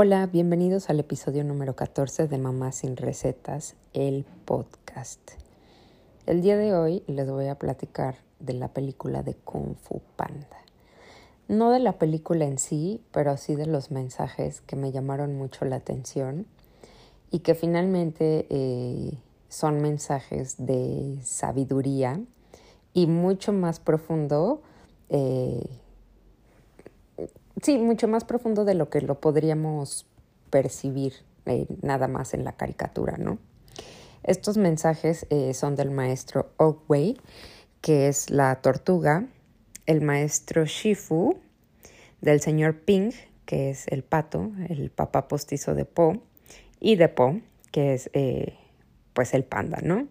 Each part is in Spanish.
Hola, bienvenidos al episodio número 14 de Mamá sin Recetas, el podcast. El día de hoy les voy a platicar de la película de Kung Fu Panda. No de la película en sí, pero sí de los mensajes que me llamaron mucho la atención y que finalmente eh, son mensajes de sabiduría y mucho más profundo. Eh, sí, mucho más profundo de lo que lo podríamos percibir eh, nada más en la caricatura, ¿no? Estos mensajes eh, son del maestro Oakway, que es la tortuga, el maestro Shifu, del señor Ping, que es el pato, el papá postizo de Po, y de Po, que es eh, pues el panda, ¿no?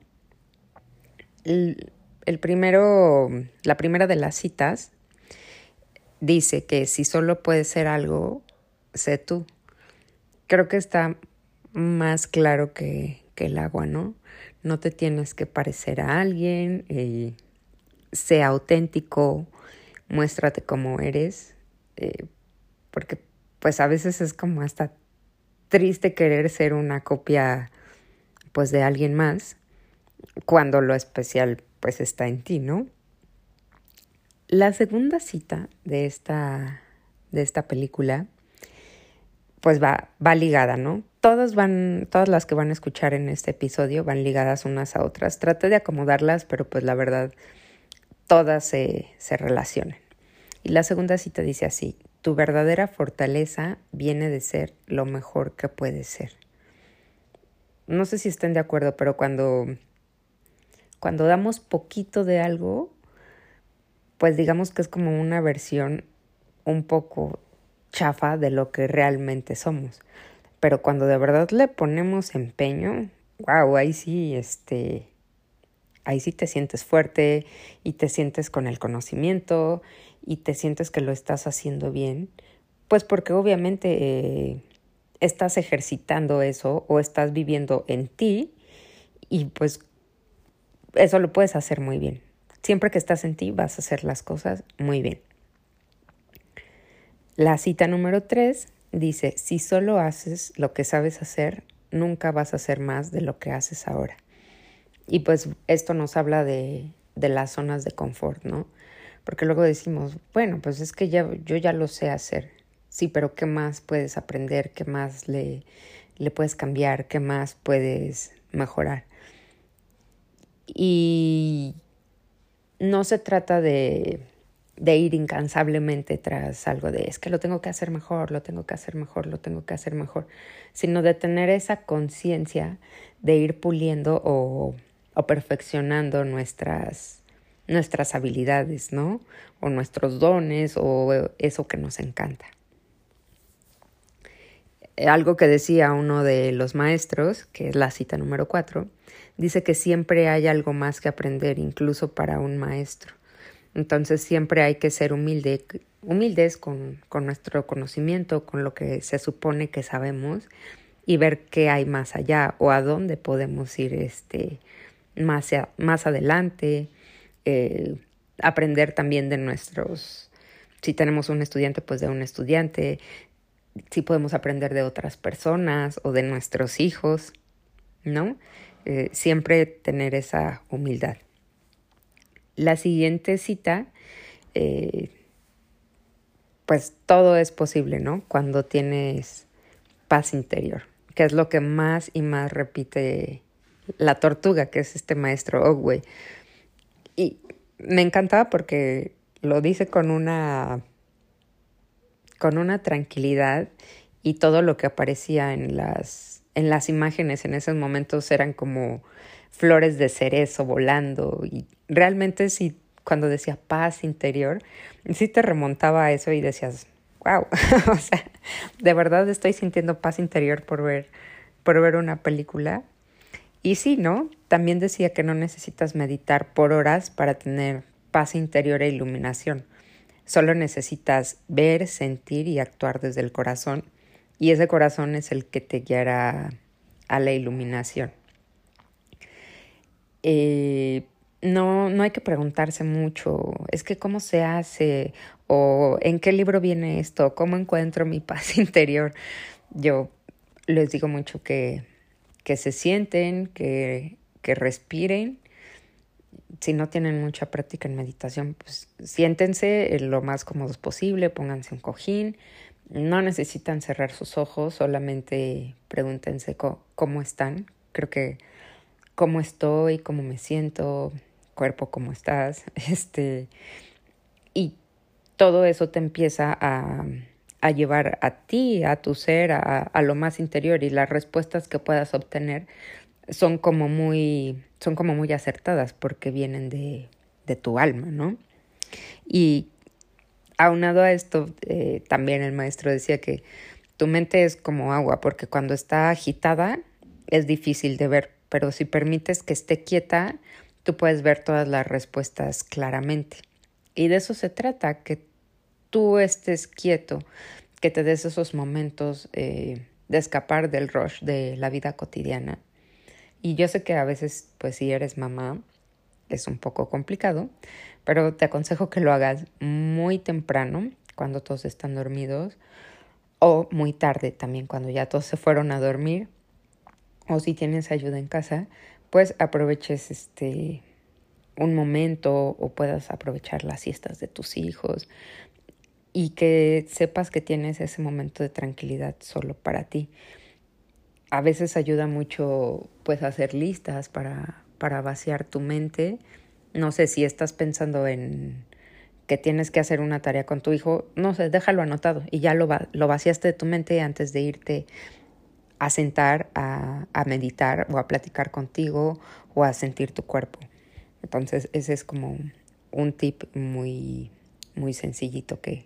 el primero, la primera de las citas dice que si solo puedes ser algo, sé tú. Creo que está más claro que, el agua, ¿no? No te tienes que parecer a alguien, eh, sea auténtico, muéstrate como eres, eh, porque pues a veces es como hasta triste querer ser una copia pues de alguien más cuando lo especial pues está en ti, ¿no? La segunda cita de esta, de esta película, pues va, va ligada, ¿no? Todas van, todas las que van a escuchar en este episodio van ligadas unas a otras. Traté de acomodarlas, pero pues la verdad, todas se, se relacionan. Y la segunda cita dice así, tu verdadera fortaleza viene de ser lo mejor que puedes ser. No sé si estén de acuerdo, pero cuando, cuando damos poquito de algo, pues digamos que es como una versión un poco chafa de lo que realmente somos. Pero cuando de verdad le ponemos empeño, wow, ahí sí, este, ahí sí te sientes fuerte y te sientes con el conocimiento y te sientes que lo estás haciendo bien, pues porque obviamente eh, estás ejercitando eso o estás viviendo en ti y pues eso lo puedes hacer muy bien. Siempre que estás en ti vas a hacer las cosas muy bien. La cita número tres dice, si solo haces lo que sabes hacer, nunca vas a hacer más de lo que haces ahora. Y pues esto nos habla de, de las zonas de confort, ¿no? Porque luego decimos, bueno, pues es que ya, yo ya lo sé hacer. Sí, pero ¿qué más puedes aprender? ¿Qué más le, le puedes cambiar? ¿Qué más puedes mejorar? Y no se trata de, de ir incansablemente tras algo de es que lo tengo que hacer mejor, lo tengo que hacer mejor, lo tengo que hacer mejor, sino de tener esa conciencia de ir puliendo o, o perfeccionando nuestras, nuestras habilidades, ¿no? O nuestros dones o eso que nos encanta. Algo que decía uno de los maestros, que es la cita número cuatro, dice que siempre hay algo más que aprender, incluso para un maestro. Entonces siempre hay que ser humilde, humildes con, con nuestro conocimiento, con lo que se supone que sabemos y ver qué hay más allá o a dónde podemos ir este, más, más adelante, eh, aprender también de nuestros, si tenemos un estudiante, pues de un estudiante, si podemos aprender de otras personas o de nuestros hijos, ¿no? Eh, siempre tener esa humildad. La siguiente cita, eh, pues todo es posible, ¿no? Cuando tienes paz interior, que es lo que más y más repite la tortuga, que es este maestro Ogway. Y me encantaba porque lo dice con una con una tranquilidad y todo lo que aparecía en las en las imágenes en esos momentos eran como flores de cerezo volando y realmente sí, cuando decía paz interior, sí te remontaba a eso y decías, wow, o sea, de verdad estoy sintiendo paz interior por ver, por ver una película. Y sí, ¿no? También decía que no necesitas meditar por horas para tener paz interior e iluminación. Solo necesitas ver, sentir y actuar desde el corazón y ese corazón es el que te guiará a la iluminación. Eh, no, no hay que preguntarse mucho, es que cómo se hace o en qué libro viene esto, cómo encuentro mi paz interior. Yo les digo mucho que, que se sienten, que, que respiren. Si no tienen mucha práctica en meditación, pues siéntense lo más cómodos posible, pónganse un cojín. No necesitan cerrar sus ojos, solamente pregúntense cómo están. Creo que cómo estoy, cómo me siento, cuerpo, cómo estás, este, y todo eso te empieza a, a llevar a ti, a tu ser, a, a, lo más interior y las respuestas que puedas obtener son como muy, son como muy acertadas porque vienen de, de tu alma, ¿no? Y aunado a esto, eh, también el maestro decía que tu mente es como agua porque cuando está agitada es difícil de ver pero si permites que esté quieta, tú puedes ver todas las respuestas claramente. Y de eso se trata, que tú estés quieto, que te des esos momentos eh, de escapar del rush de la vida cotidiana. Y yo sé que a veces, pues si eres mamá, es un poco complicado, pero te aconsejo que lo hagas muy temprano, cuando todos están dormidos, o muy tarde también, cuando ya todos se fueron a dormir, o si tienes ayuda en casa, pues aproveches este un momento o puedas aprovechar las siestas de tus hijos y que sepas que tienes ese momento de tranquilidad solo para ti. A veces ayuda mucho pues hacer listas para, para vaciar tu mente. No sé si estás pensando en que tienes que hacer una tarea con tu hijo, no sé, déjalo anotado y ya lo, lo vaciaste de tu mente antes de irte a sentar a, a, meditar o a platicar contigo o a sentir tu cuerpo. Entonces ese es como un tip muy, muy sencillito que,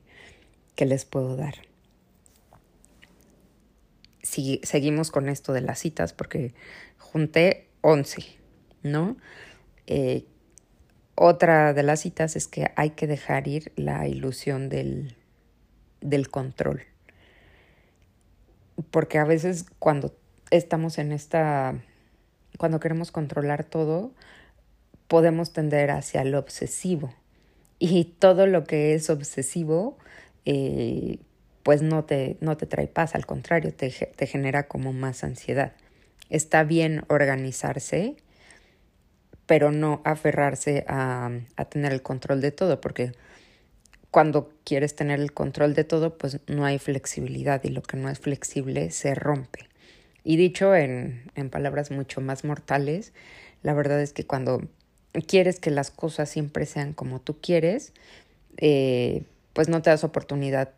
que les puedo dar. Si, seguimos con esto de las citas porque junté 11, ¿no? Eh, otra de las citas es que hay que dejar ir la ilusión del, del control porque a veces cuando estamos en esta, cuando queremos controlar todo, podemos tender hacia lo obsesivo. Y todo lo que es obsesivo, eh, pues no te, no te trae paz, al contrario, te, te genera como más ansiedad. Está bien organizarse, pero no aferrarse a, a tener el control de todo, porque cuando quieres tener el control de todo, pues no hay flexibilidad y lo que no es flexible se rompe. Y dicho en, en palabras mucho más mortales, la verdad es que cuando quieres que las cosas siempre sean como tú quieres, eh, pues no te das oportunidad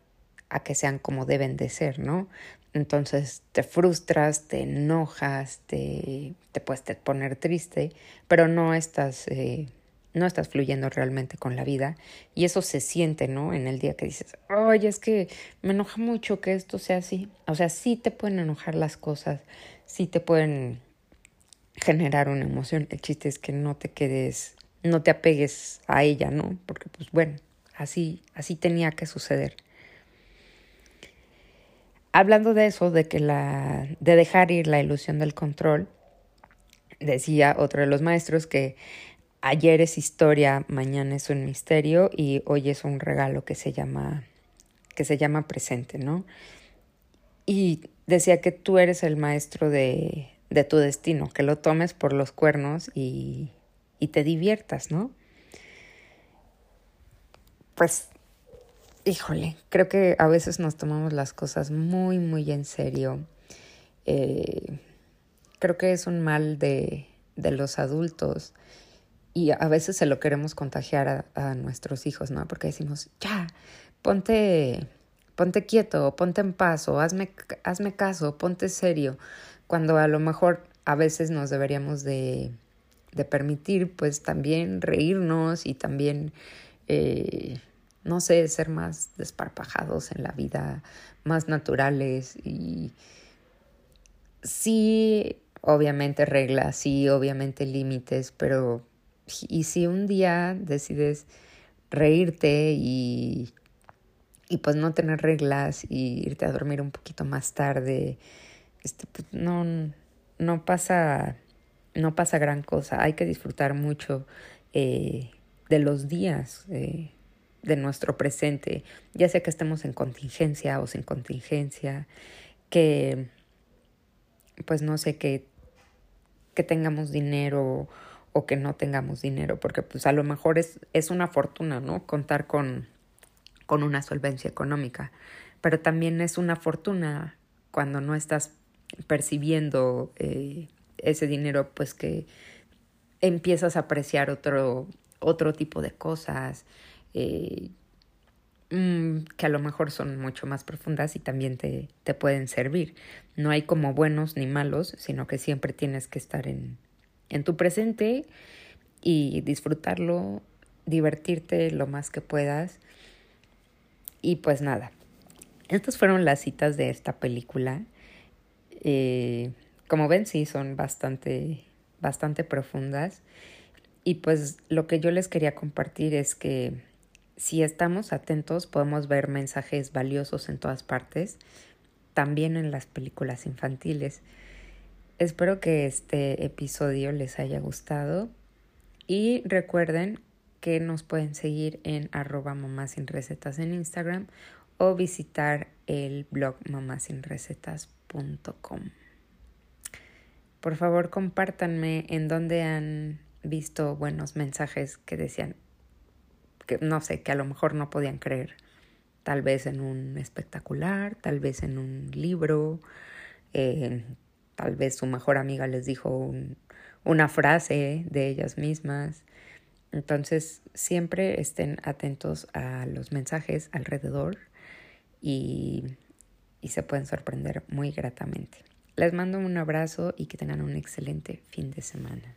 a que sean como deben de ser, ¿no? Entonces te frustras, te enojas, te, te puedes poner triste, pero no estás eh, no estás fluyendo realmente con la vida y eso se siente, ¿no? En el día que dices, oye, es que me enoja mucho que esto sea así. O sea, sí te pueden enojar las cosas, sí te pueden generar una emoción. El chiste es que no te quedes, no te apegues a ella, ¿no? Porque pues bueno, así, así tenía que suceder. Hablando de eso, de que la, de dejar ir la ilusión del control, decía otro de los maestros que ayer es historia, mañana es un misterio y hoy es un regalo que se llama que se llama presente, ¿no? Y decía que tú eres el maestro de, de tu destino, que lo tomes por los cuernos y, y te diviertas, ¿no? Pues, híjole, creo que a veces nos tomamos las cosas muy, muy en serio. Eh, creo que es un mal de, de los adultos y a veces se lo queremos contagiar a, nuestros hijos, ¿no? Porque decimos, ya, ponte, ponte quieto, ponte en paz, o hazme, hazme caso, ponte serio, cuando a lo mejor a veces nos deberíamos de, de permitir, pues también reírnos y también, eh, no sé, ser más desparpajados en la vida, más naturales y sí, obviamente reglas, sí, obviamente límites, pero y si un día decides reírte y, y pues no tener reglas y irte a dormir un poquito más tarde, este, pues no, no pasa, no pasa gran cosa. Hay que disfrutar mucho eh, de los días eh, de nuestro presente, ya sea que estemos en contingencia o sin contingencia, que, pues no sé, que, que tengamos dinero o que no tengamos dinero, porque pues a lo mejor es, es una fortuna, ¿no? Contar con, con una solvencia económica, pero también es una fortuna cuando no estás percibiendo eh, ese dinero, pues que empiezas a apreciar otro, otro tipo de cosas eh, mm, que a lo mejor son mucho más profundas y también te, te pueden servir. No hay como buenos ni malos, sino que siempre tienes que estar en, en tu presente y disfrutarlo, divertirte lo más que puedas. Y pues nada, estas fueron las citas de esta película. Eh, como ven, sí, son bastante, bastante profundas. Y pues lo que yo les quería compartir es que si estamos atentos podemos ver mensajes valiosos en todas partes, también en las películas infantiles. Espero que este episodio les haya gustado y recuerden que nos pueden seguir en arroba sin recetas en Instagram o visitar el blog mamasinrecetas.com. Por favor, compártanme en dónde han visto buenos mensajes que decían que no sé, que a lo mejor no podían creer. Tal vez en un espectacular, tal vez en un libro, eh, tal vez su mejor amiga les dijo una frase de ellas mismas. Entonces, siempre estén atentos a los mensajes alrededor y, y se pueden sorprender muy gratamente. Les mando un abrazo y que tengan un excelente fin de semana.